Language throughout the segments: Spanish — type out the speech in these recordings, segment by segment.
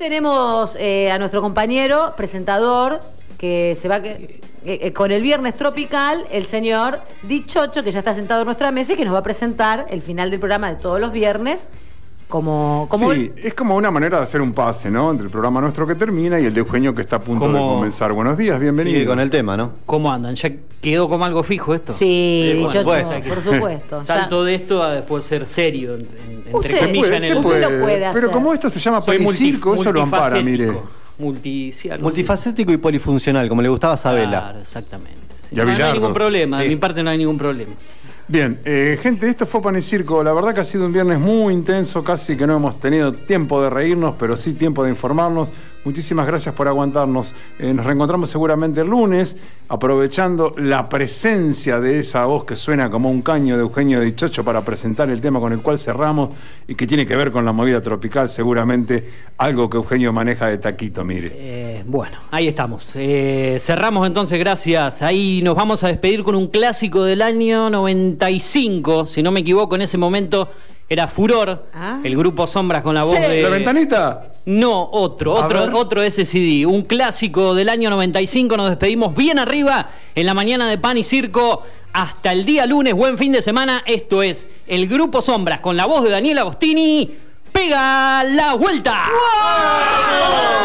tenemos eh, a nuestro compañero, presentador, que se va eh, eh, con el viernes tropical, el señor Dichocho, que ya está sentado en nuestra mesa y que nos va a presentar el final del programa de todos los viernes. Como, como sí, es como una manera de hacer un pase, ¿no? Entre el programa nuestro que termina y el de Eugenio que está a punto de comenzar. Buenos días, bienvenido. Sigue con el tema, ¿no? ¿Cómo andan? ¿Ya quedó como algo fijo esto? Sí, Sí, por supuesto. por supuesto. Salto de esto a después ser serio, en- en- entre Usted- comillas, en se el puede- Usted lo puede Pero hacer. como esto se llama Panicirco, eso lo ampara, mire. multifacético. Multi, sí. Multifacético y polifuncional, como le gustaba a Sabela. Claro, exactamente. sí. Y a No, no hay ningún problema, de mi parte no hay ningún problema. Bien, eh, gente, esto fue Pan y Circo. La verdad que ha sido un viernes muy intenso, casi que no hemos tenido tiempo de reírnos, pero sí tiempo de informarnos. Muchísimas gracias por aguantarnos. Eh, nos reencontramos seguramente el lunes, aprovechando la presencia de esa voz que suena como un caño de Eugenio Dichocho para presentar el tema con el cual cerramos y que tiene que ver con la movida tropical, seguramente algo que Eugenio maneja de taquito, mire. Eh, bueno, ahí estamos. Eh, cerramos entonces, gracias. Ahí nos vamos a despedir con un clásico del año 95, si no me equivoco, en ese momento era Furor, Ah. el grupo Sombras con la voz Sí. de... ¿La ventanita? No, otro, A otro, ver. otro SCD, un clásico del año 95. Nos despedimos bien arriba en la mañana de Pan y Circo. Hasta el día lunes, buen fin de semana. Esto es el Grupo Sombras con la voz de Daniel Agostini. ¡Pega la vuelta! ¿Cómo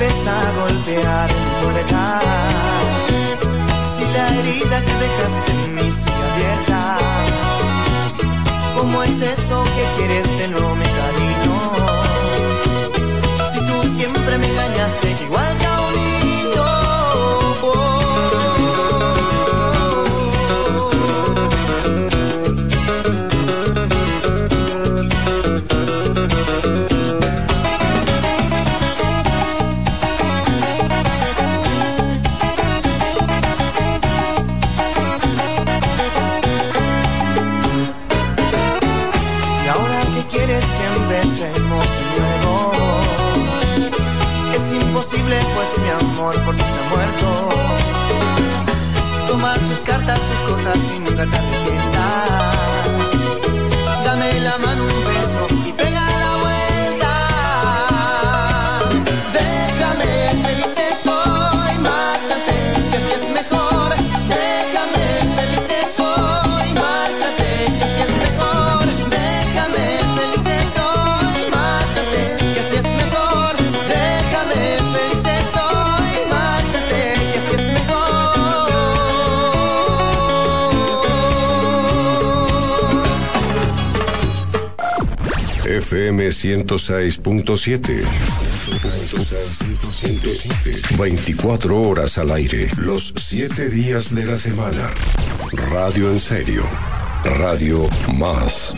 atreves a golpear mi puerta? Si la herida que dejaste en mí sigue abierta. ¿Cómo es eso que quieres de no Toma tus cosas y nunca te arrepientas. Dame la mano, un beso y pega FM 106.7. 24 horas al aire, los 7 días de la semana. Radio en serio. Radio más